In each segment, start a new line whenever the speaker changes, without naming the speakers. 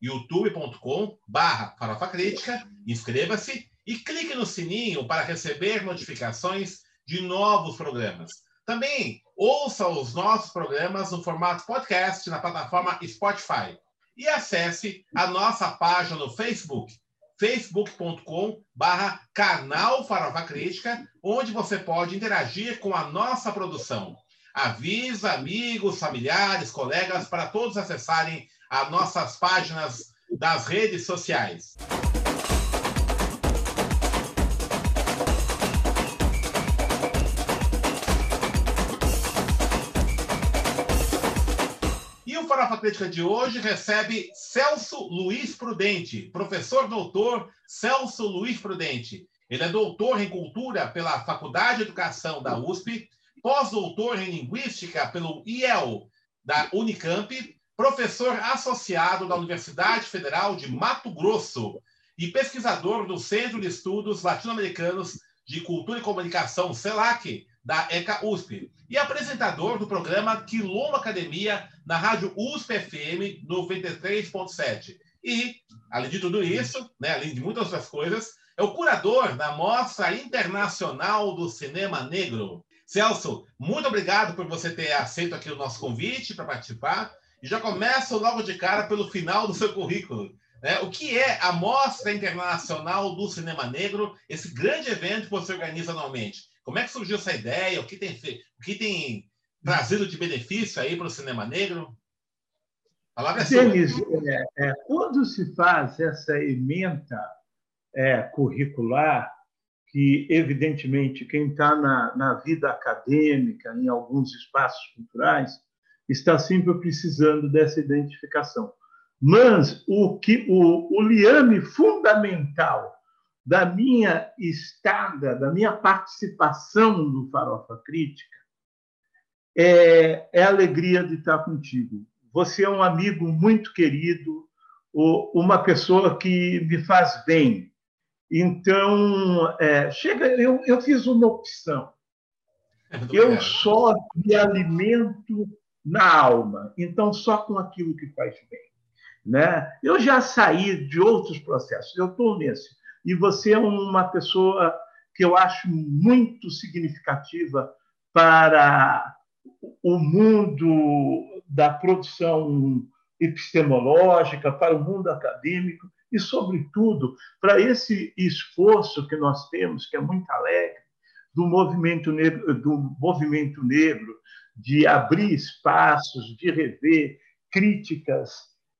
youtube.com farofa crítica, inscreva-se e clique no sininho para receber notificações de novos programas. Também ouça os nossos programas no formato podcast na plataforma Spotify e acesse a nossa página no Facebook, facebook.com barra canal Farofa Crítica, onde você pode interagir com a nossa produção. Avisa amigos, familiares, colegas para todos acessarem as nossas páginas das redes sociais. E o Farofa Crítica de hoje recebe Celso Luiz Prudente, professor doutor Celso Luiz Prudente. Ele é doutor em cultura pela Faculdade de Educação da USP, pós-doutor em linguística pelo IEL da Unicamp professor associado da Universidade Federal de Mato Grosso e pesquisador do Centro de Estudos Latino-Americanos de Cultura e Comunicação, CELAC, da ECA USP, e apresentador do programa Quilombo Academia na Rádio USP FM 93.7. E, além de tudo isso, né, além de muitas outras coisas, é o curador da Mostra Internacional do Cinema Negro. Celso, muito obrigado por você ter aceito aqui o nosso convite para participar e já começo logo de cara pelo final do seu currículo. Né? O que é a Mostra Internacional do Cinema Negro, esse grande evento que você organiza anualmente? Como é que surgiu essa ideia? O que tem, o que tem trazido de benefício aí para o cinema negro?
A palavra é Denis, é, é, quando se faz essa emenda é, curricular, que, evidentemente, quem está na, na vida acadêmica, em alguns espaços culturais, está sempre precisando dessa identificação. Mas o que o, o liame fundamental da minha estada, da minha participação no Farofa Crítica, é, é a alegria de estar contigo. Você é um amigo muito querido, uma pessoa que me faz bem. Então, é, chega, eu, eu fiz uma opção. Eu só me alimento na alma. Então, só com aquilo que faz bem. Né? Eu já saí de outros processos, eu estou nesse. E você é uma pessoa que eu acho muito significativa para o mundo da produção epistemológica, para o mundo acadêmico e, sobretudo, para esse esforço que nós temos, que é muito alegre, do movimento negro, do movimento negro de abrir espaços, de rever críticas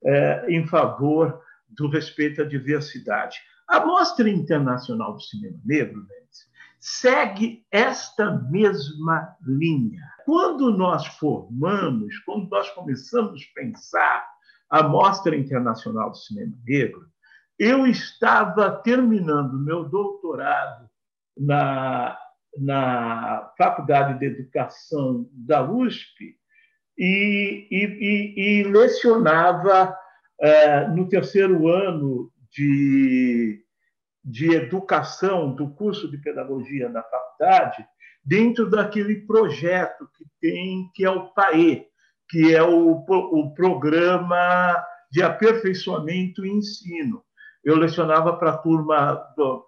é, em favor do respeito à diversidade. A Mostra Internacional do Cinema Negro, Mendes, segue esta mesma linha. Quando nós formamos, quando nós começamos a pensar a Mostra Internacional do Cinema Negro, eu estava terminando meu doutorado na na Faculdade de Educação da USP e, e, e, e lecionava é, no terceiro ano de, de educação do curso de pedagogia da faculdade, dentro daquele projeto que tem, que é o PAE, que é o, o Programa de Aperfeiçoamento e Ensino. Eu lecionava para a turma,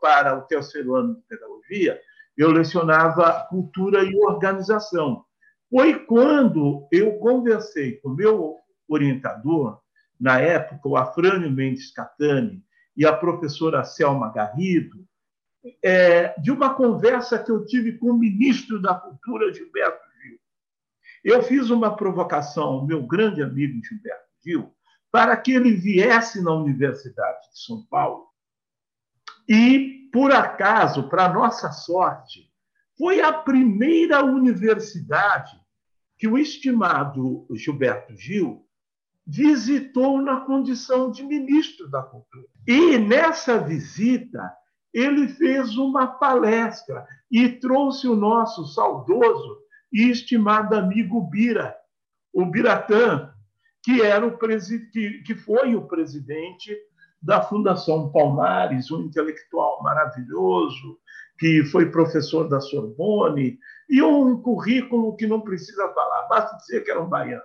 para o terceiro ano de pedagogia, eu lecionava cultura e organização. Foi quando eu conversei com meu orientador, na época, o Afrânio Mendes Catani, e a professora Selma Garrido, é, de uma conversa que eu tive com o ministro da Cultura, Gilberto Gil. Eu fiz uma provocação ao meu grande amigo Gilberto Gil para que ele viesse na Universidade de São Paulo e por acaso, para nossa sorte, foi a primeira universidade que o estimado Gilberto Gil visitou na condição de ministro da Cultura. E nessa visita, ele fez uma palestra e trouxe o nosso saudoso e estimado amigo Bira, o Biratã, que, era o que, que foi o presidente da Fundação Palmares, um intelectual maravilhoso, que foi professor da Sorbonne, e um currículo que não precisa falar, basta dizer que era um baiano.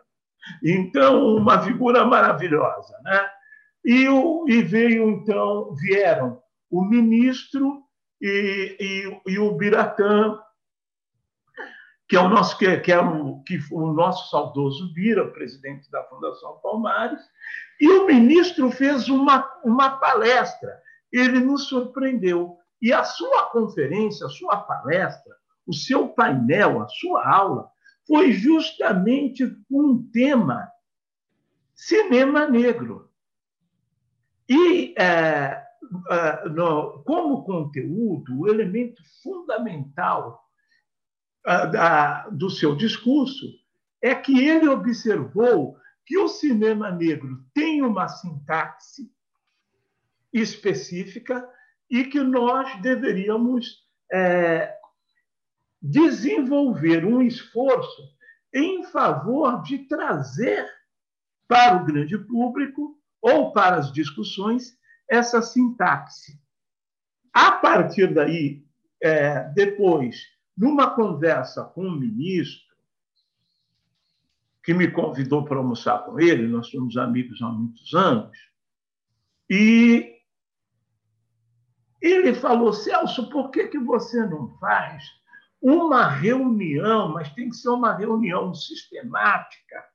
Então, uma figura maravilhosa. Né? E, e veio, então, vieram o ministro e, e, e o Biratã, que é o nosso que, que é o, que o nosso saudoso Bira, presidente da Fundação Palmares, e o ministro fez uma, uma palestra. Ele nos surpreendeu. E a sua conferência, a sua palestra, o seu painel, a sua aula, foi justamente um tema cinema negro. E, é, é, no, como conteúdo, o elemento fundamental da, do seu discurso é que ele observou que o cinema negro tem uma sintaxe específica e que nós deveríamos é, desenvolver um esforço em favor de trazer para o grande público ou para as discussões essa sintaxe. A partir daí, é, depois, numa conversa com o ministro, que me convidou para almoçar com ele, nós somos amigos há muitos anos, e ele falou: Celso, por que, que você não faz uma reunião, mas tem que ser uma reunião sistemática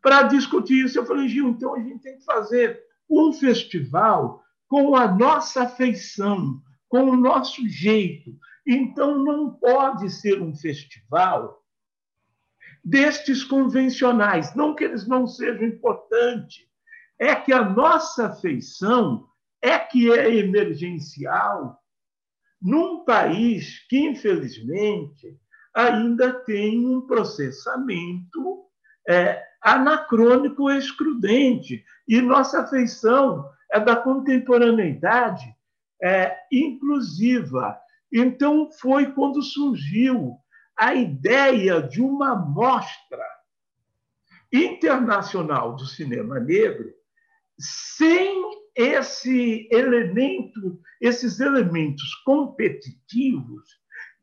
para discutir isso. Eu falei, Gil, então a gente tem que fazer um festival com a nossa feição, com o nosso jeito. Então não pode ser um festival destes convencionais, não que eles não sejam importantes, é que a nossa feição é que é emergencial num país que, infelizmente, ainda tem um processamento é, anacrônico excludente. E nossa afeição é da contemporaneidade é, inclusiva. Então, foi quando surgiu a ideia de uma mostra internacional do cinema negro sem esse elemento, esses elementos competitivos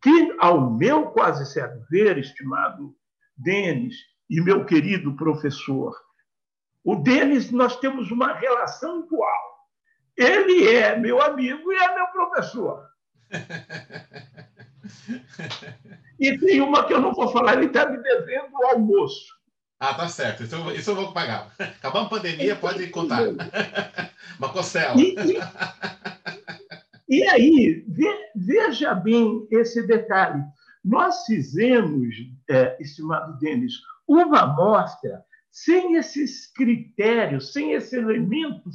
que, ao meu quase certo ver, estimado Denis e meu querido professor, o Denis, nós temos uma relação igual. Ele é meu amigo e é meu professor. E tem uma que eu não vou falar, ele está me devendo o almoço.
Ah, tá certo. Isso, isso eu vou pagar. Acabando a pandemia, pode contar. Uma costela.
E, e, e aí, veja bem esse detalhe. Nós fizemos, é, estimado Denis, uma amostra sem esses critérios, sem esse elemento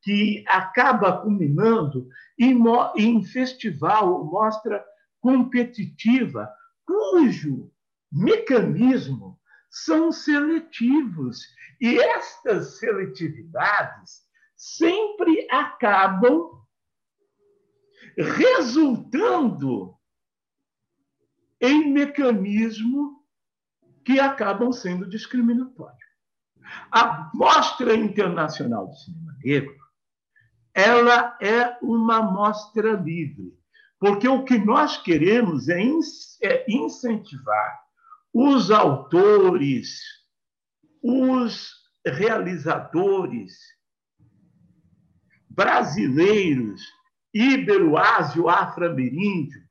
que acaba culminando em, em festival, mostra competitiva, cujo mecanismo são seletivos. E estas seletividades sempre acabam resultando em mecanismo que acabam sendo discriminatórios. A Mostra Internacional de Cinema Negro ela é uma mostra livre, porque o que nós queremos é, é incentivar os autores, os realizadores brasileiros, ibero-ásio, afro-ameríndio,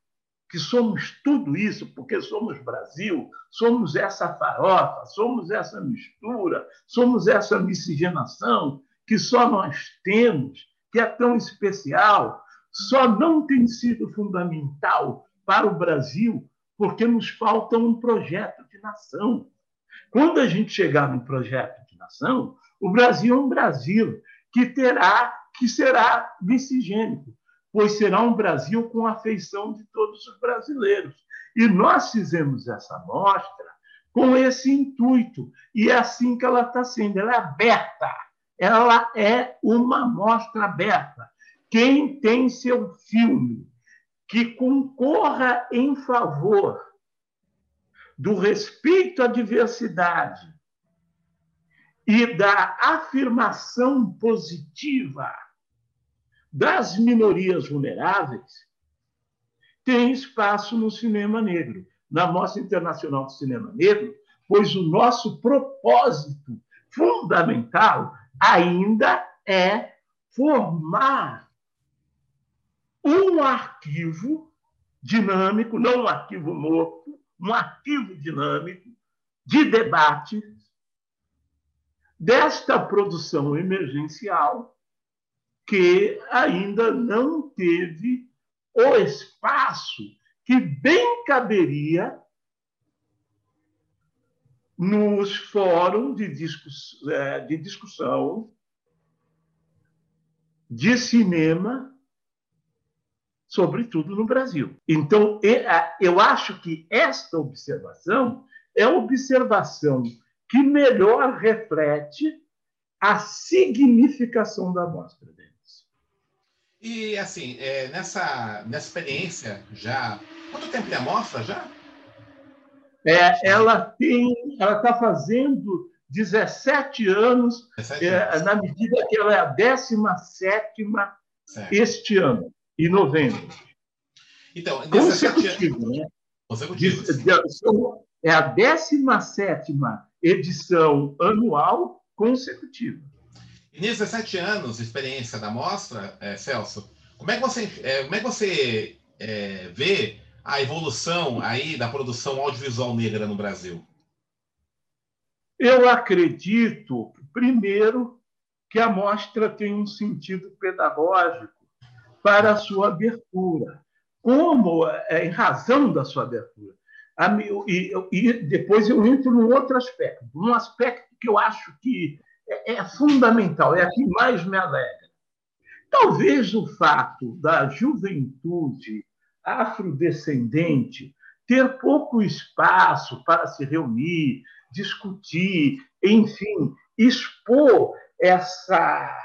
que somos tudo isso, porque somos Brasil, somos essa farofa, somos essa mistura, somos essa miscigenação que só nós temos, que é tão especial, só não tem sido fundamental para o Brasil porque nos falta um projeto de nação. Quando a gente chegar no projeto de nação, o Brasil é um Brasil que terá, que será miscigênico, pois será um Brasil com afeição de todos os brasileiros. E nós fizemos essa mostra com esse intuito. E é assim que ela está sendo, ela é aberta, ela é uma mostra aberta. Quem tem seu filme que concorra em favor do respeito à diversidade e da afirmação positiva das minorias vulneráveis, tem espaço no cinema negro, na Mostra Internacional do Cinema Negro, pois o nosso propósito fundamental ainda é formar um arquivo dinâmico, não um arquivo morto, um arquivo dinâmico de debate desta produção emergencial que ainda não teve o espaço que bem caberia nos fóruns de, discuss... É, de discussão de cinema, sobretudo no Brasil. Então, eu acho que esta observação é a observação que melhor reflete a significação da mostra deles.
E, assim, é, nessa, nessa experiência já... Quanto tempo tem a mostra já?
É, ela tem, ela está fazendo 17 anos, 17 é, anos. É, na medida que ela é a 17 este ano, em novembro.
Então,
consecutivo, né? Consecutivo. É a 17 edição anual consecutiva.
Nesses 17 anos de experiência da mostra, é, Celso, como é que você, é, como é que você é, vê a evolução aí da produção audiovisual negra no Brasil?
Eu acredito, primeiro, que a mostra tem um sentido pedagógico para a sua abertura, como é, em razão da sua abertura. E depois eu entro num outro aspecto, um aspecto que eu acho que é, é fundamental, é a que mais me alegra. Talvez o fato da juventude afrodescendente ter pouco espaço para se reunir, discutir, enfim, expor essa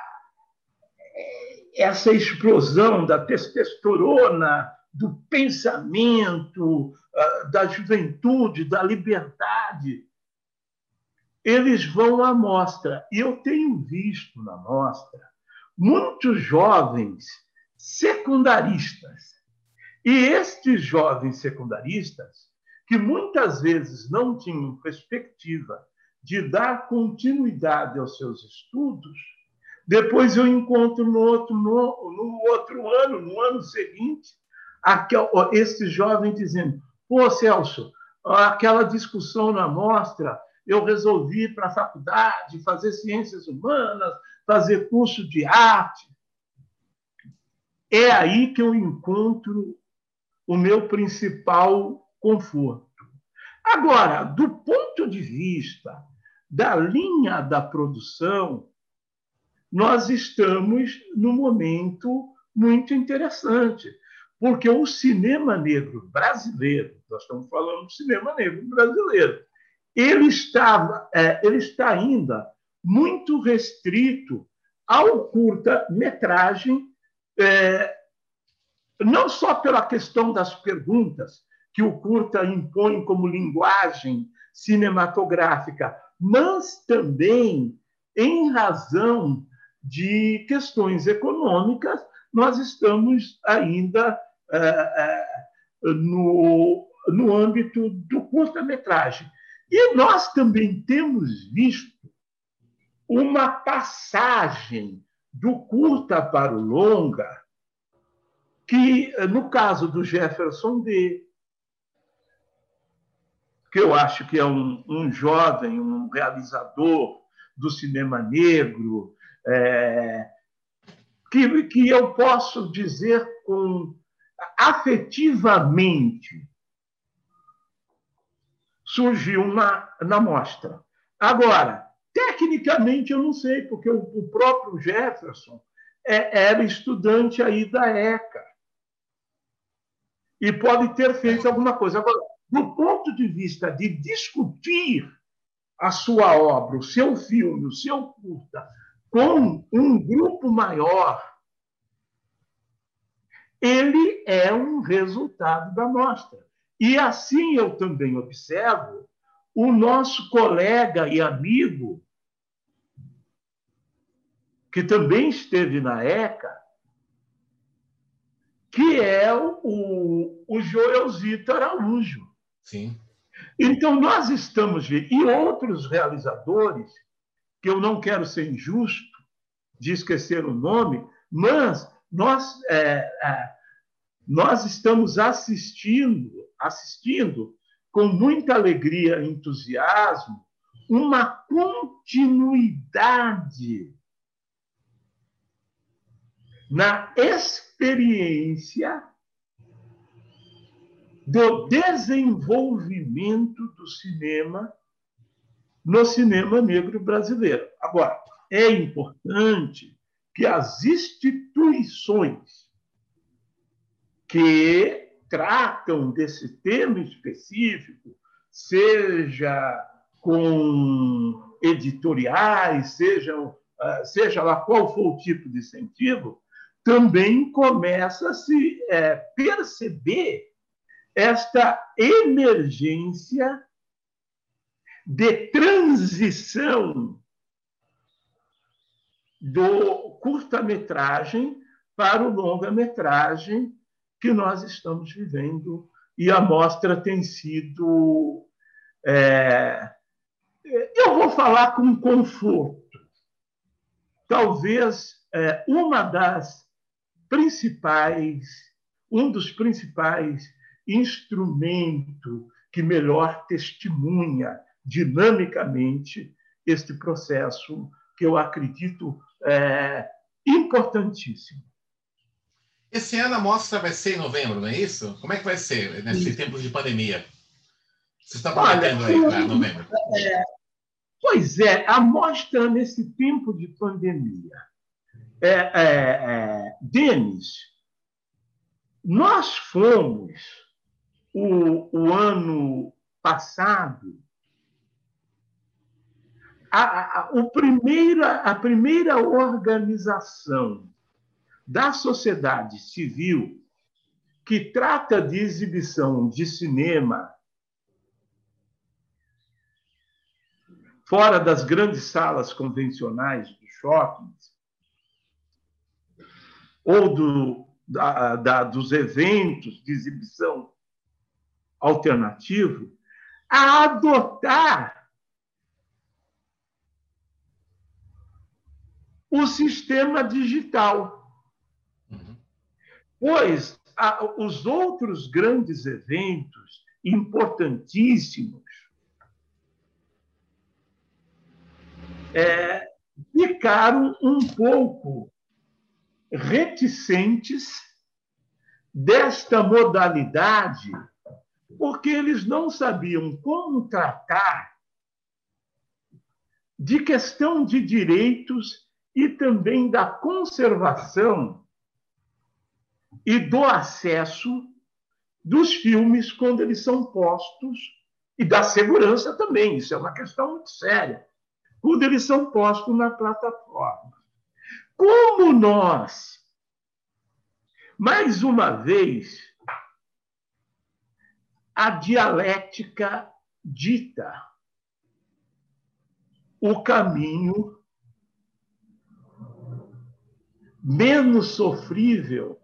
essa explosão da testosterona, do pensamento, ah, da juventude, da liberdade, eles vão à mostra. E eu tenho visto na mostra muitos jovens secundaristas. E estes jovens secundaristas, que muitas vezes não tinham perspectiva de dar continuidade aos seus estudos, depois eu encontro no outro, no, no outro ano, no ano seguinte, aquel, esse jovem dizendo: Pô, Celso, aquela discussão na mostra eu resolvi ir para a faculdade, fazer ciências humanas, fazer curso de arte. É aí que eu encontro o meu principal conforto. Agora, do ponto de vista da linha da produção, nós estamos num momento muito interessante, porque o cinema negro brasileiro, nós estamos falando do cinema negro brasileiro, ele, estava, é, ele está ainda muito restrito ao curta-metragem, é, não só pela questão das perguntas que o curta impõe como linguagem cinematográfica, mas também em razão de questões econômicas, nós estamos ainda é, é, no, no âmbito do curta-metragem. E nós também temos visto uma passagem do curta para o longa, que, no caso do Jefferson D., que eu acho que é um, um jovem, um realizador do cinema negro, é, que, que eu posso dizer com afetivamente surgiu na, na mostra. Agora, tecnicamente eu não sei, porque o, o próprio Jefferson é, era estudante aí da ECA e pode ter feito alguma coisa. Agora, do ponto de vista de discutir a sua obra, o seu filme, o seu curta, com um grupo maior, ele é um resultado da mostra. E assim eu também observo o nosso colega e amigo, que também esteve na ECA, que é o, o Joelzito Araújo.
Sim.
Então, nós estamos vendo, e outros realizadores, que eu não quero ser injusto de esquecer o nome, mas nós, é, é, nós estamos assistindo, assistindo com muita alegria e entusiasmo uma continuidade na experiência do desenvolvimento do cinema no cinema negro brasileiro. Agora, é importante que as instituições que tratam desse tema específico, seja com editoriais, ah, seja lá qual for o tipo de incentivo, também começa a se é, perceber esta emergência de transição do curta-metragem para o longa-metragem que nós estamos vivendo e a mostra tem sido. É, eu vou falar com conforto. Talvez é, uma das principais, um dos principais instrumento que melhor testemunha dinamicamente este processo que eu acredito é, importantíssimo.
Esse ano a mostra vai ser em novembro, não é isso? Como é que vai ser nesse tempo de pandemia? Você está prometendo aí para novembro?
É, pois é, a mostra nesse tempo de pandemia. É, é, é, Denis, nós fomos o, o ano passado, a, a, o primeira, a primeira organização da sociedade civil que trata de exibição de cinema fora das grandes salas convencionais dos shoppings ou do, da, da, dos eventos de exibição alternativo a adotar o sistema digital. Pois a, os outros grandes eventos importantíssimos é, ficaram um pouco reticentes desta modalidade porque eles não sabiam como tratar de questão de direitos e também da conservação e do acesso dos filmes quando eles são postos e da segurança também. Isso é uma questão muito séria. Quando eles são postos na plataforma. Como nós, mais uma vez, a dialética dita o caminho menos sofrível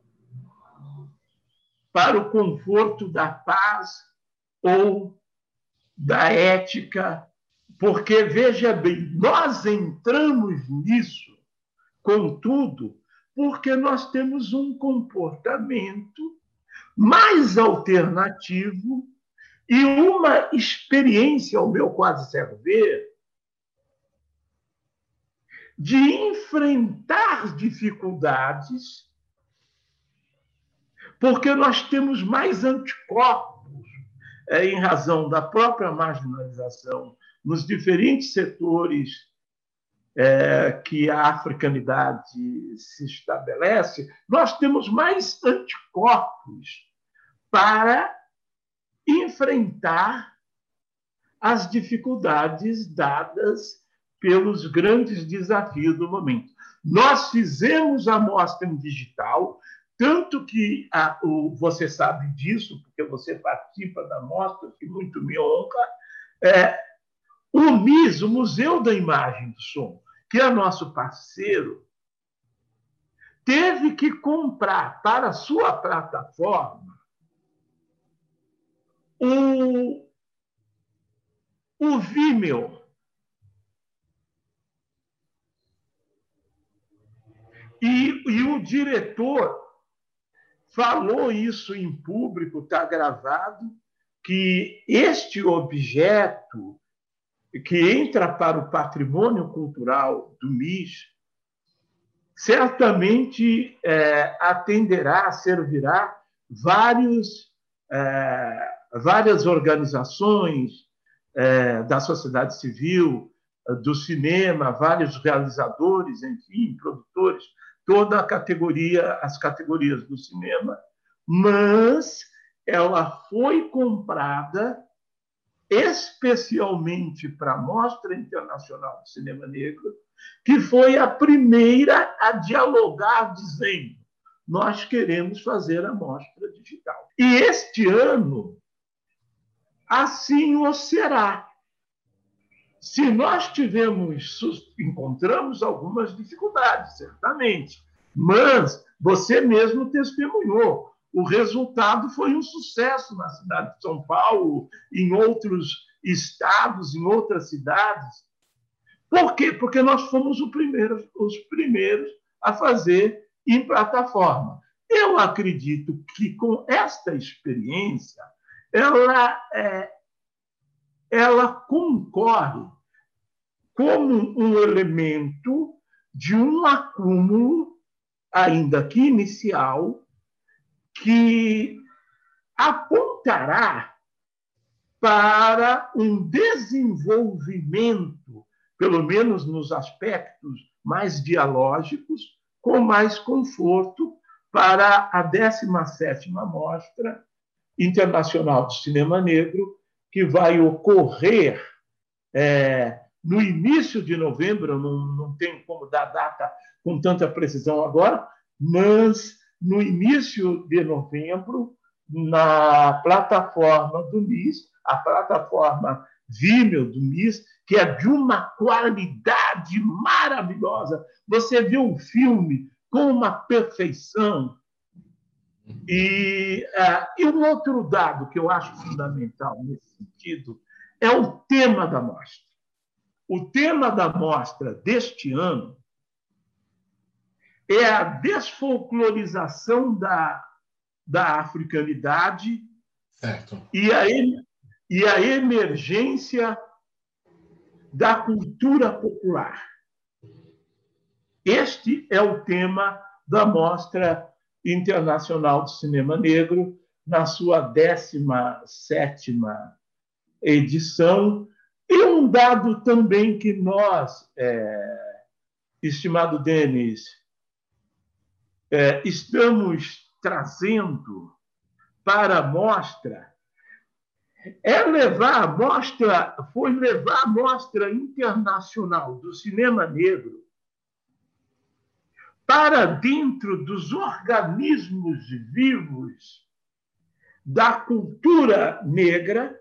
para o conforto da paz ou da ética, porque, veja bem, nós entramos nisso, contudo, porque nós temos um comportamento mais alternativo e uma experiência, ao meu quase ver, de enfrentar dificuldades, porque nós temos mais anticorpos é, em razão da própria marginalização nos diferentes setores é, que a africanidade se estabelece, nós temos mais anticorpos para enfrentar as dificuldades dadas pelos grandes desafios do momento. Nós fizemos a mostra em digital, tanto que a, o, você sabe disso, porque você participa da mostra, que muito me honra. É, o MIS, o Museu da Imagem do Som, que é nosso parceiro, teve que comprar para a sua plataforma o, o Vimeo. E, e o diretor falou isso em público, está gravado, que este objeto que entra para o patrimônio cultural do MIS certamente é, atenderá, servirá vários, é, várias organizações é, da sociedade civil, do cinema, vários realizadores, enfim, produtores, toda a categoria, as categorias do cinema, mas ela foi comprada especialmente para a Mostra Internacional de Cinema Negro, que foi a primeira a dialogar, dizendo: nós queremos fazer a mostra digital. E este ano, assim o será. Se nós tivemos, encontramos algumas dificuldades, certamente, mas você mesmo testemunhou. O resultado foi um sucesso na cidade de São Paulo, em outros estados, em outras cidades. Por quê? Porque nós fomos primeiro, os primeiros a fazer em plataforma. Eu acredito que com esta experiência ela, é, ela concorre como um elemento de um acúmulo, ainda que inicial, que apontará para um desenvolvimento pelo menos nos aspectos mais dialógicos, com mais conforto para a 17ª Mostra Internacional de Cinema Negro, que vai ocorrer é, no início de novembro, não, não tenho como dar data com tanta precisão agora, mas no início de novembro, na plataforma do MIS, a plataforma Vimeo do MIS, que é de uma qualidade maravilhosa. Você vê um filme com uma perfeição. E, uh, e um outro dado que eu acho fundamental nesse sentido é o tema da mostra. O tema da mostra deste ano é a desfolclorização da, da africanidade certo. E, a, e a emergência da cultura popular. Este é o tema da Mostra Internacional de Cinema Negro, na sua 17 edição. E um dado também que nós, é, estimado Denis, é, estamos trazendo para a mostra é levar a mostra, foi levar a mostra internacional do cinema negro para dentro dos organismos vivos da cultura negra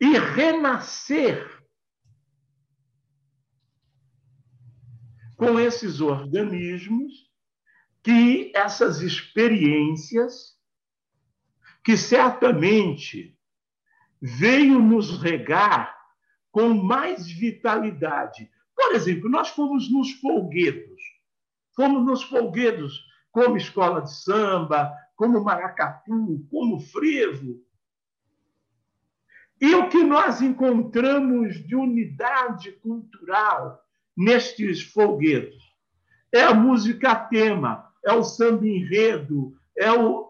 e renascer com esses organismos que essas experiências que certamente veio nos regar com mais vitalidade. Por exemplo, nós fomos nos folguedos, fomos nos folguedos como escola de samba, como maracatu, como frevo. E o que nós encontramos de unidade cultural nestes folguedos é a música tema, é o samba enredo, é o,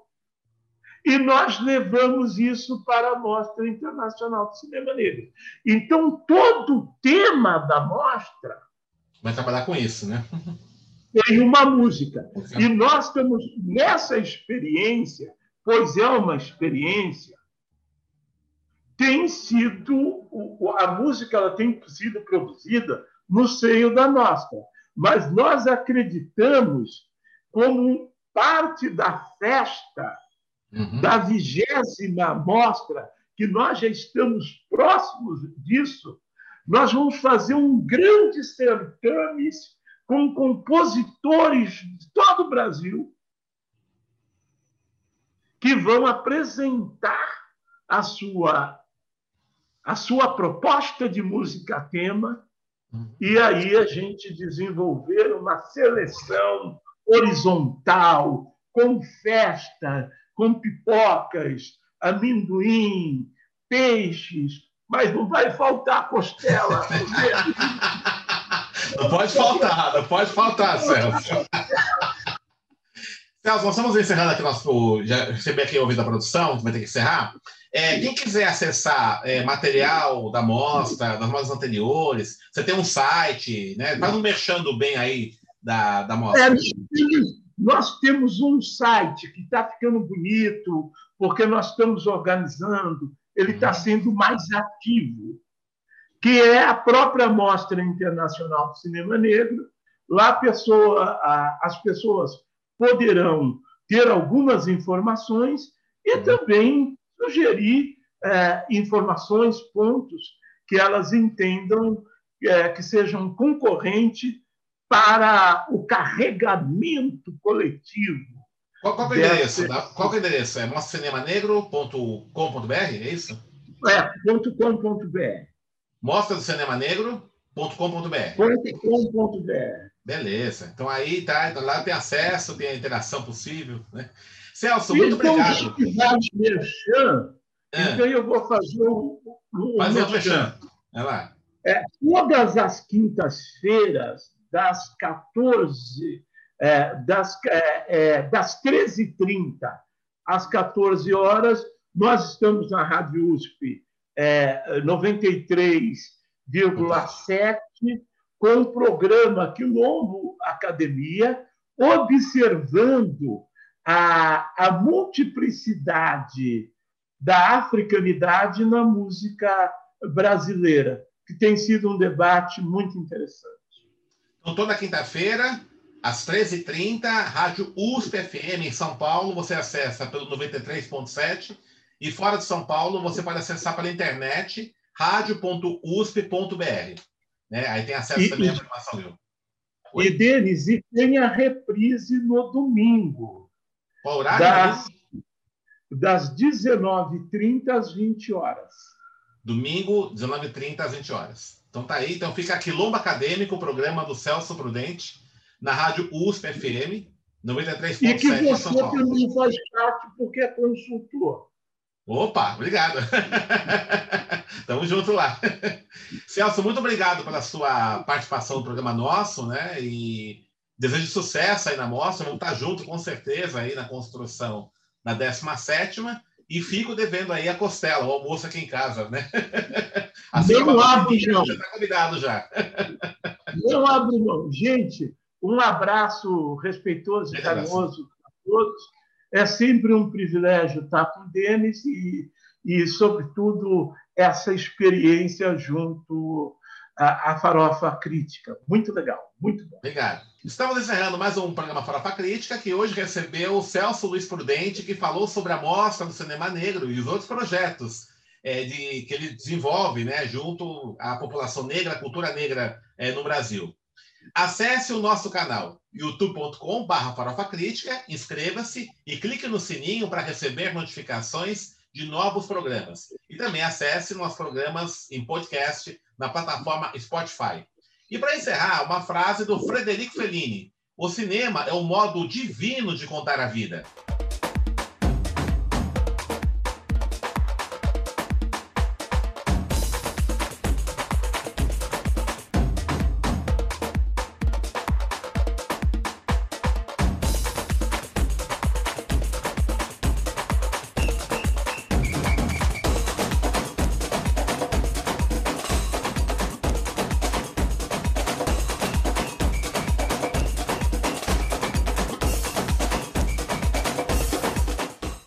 e nós levamos isso para a Mostra Internacional de Cinema Negro. Então, todo o tema da mostra.
Vai trabalhar com isso, né?
Tem uma música. E nós estamos nessa experiência, pois é uma experiência, tem sido a música ela tem sido produzida no seio da nossa, mas nós acreditamos como parte da festa uhum. da vigésima mostra que nós já estamos próximos disso, nós vamos fazer um grande certame com compositores de todo o Brasil que vão apresentar a sua a sua proposta de música tema e aí a gente desenvolver uma seleção horizontal com festa, com pipocas, amendoim, peixes, mas não vai faltar costela.
não pode faltar, não pode faltar, Celso. Celso, nós estamos encerrando aqui nosso. Já recebi aqui o ouvido da produção, vai ter que encerrar. É, quem quiser acessar é, material da mostra, das mostras anteriores, você tem um site, né? Faz um merchando bem aí da, da mostra. É,
nós temos um site que está ficando bonito, porque nós estamos organizando, ele está uhum. sendo mais ativo, que é a própria Mostra Internacional do Cinema Negro. Lá pessoa, as pessoas poderão ter algumas informações e uhum. também sugerir é, informações, pontos que elas entendam é, que sejam concorrentes para o carregamento coletivo.
Qual, qual é o endereço? Qual é o endereço? É mostracinemanegro.com.br, é isso?
É, .com.br.
Mostra do Cinema.
.com.br.
Beleza. Então aí tá, então lá tem acesso, tem a interação possível, né? Celso, muito então, obrigado.
Se merchan, é. então eu vou fazer o,
o Fazer o merchan. Vai lá.
É, todas as quintas-feiras, das 14, é, das, é, é das 13h30 às 14 horas, nós estamos na Rádio USP é, 93,7 com o programa Quilombo Academia, observando a, a multiplicidade da africanidade na música brasileira, que tem sido um debate muito interessante.
Então, toda quinta-feira, às 13h30, Rádio USP FM em São Paulo, você acessa pelo 93.7 e fora de São Paulo, você pode acessar pela internet radio.usp.br. Né? Aí tem acesso e, também à viu?
E, Denis, e tem a reprise no domingo.
Qual horário? Das,
das 19h30 às 20 horas.
Domingo, 19h30 às 20 horas. Então tá aí. Então fica aqui Lomba Acadêmico, o programa do Celso Prudente, na rádio USP FM, 93.7
E que você também faz parte porque é consultor.
Opa, obrigado. Tamo junto lá. Celso, muito obrigado pela sua participação no programa nosso, né? E Desejo sucesso aí na mostra, vamos estar junto com certeza aí na construção na 17 e fico devendo aí a costela, o almoço aqui em casa, né?
Assim não abre
não. Já está convidado já.
Não abre não. Gente, um abraço respeitoso e carinhoso a todos. É sempre um privilégio estar com o Denis e, e sobretudo, essa experiência junto à, à farofa crítica. Muito legal, muito bom.
Obrigado. Estamos encerrando mais um programa Farofa Crítica, que hoje recebeu o Celso Luiz Prudente, que falou sobre a mostra do cinema negro e os outros projetos é, de, que ele desenvolve né, junto à população negra, à cultura negra é, no Brasil. Acesse o nosso canal youtube.com.br Farofa Crítica, inscreva-se e clique no sininho para receber notificações de novos programas. E também acesse nossos programas em podcast na plataforma Spotify. E para encerrar, uma frase do Frederico Fellini: O cinema é um modo divino de contar a vida.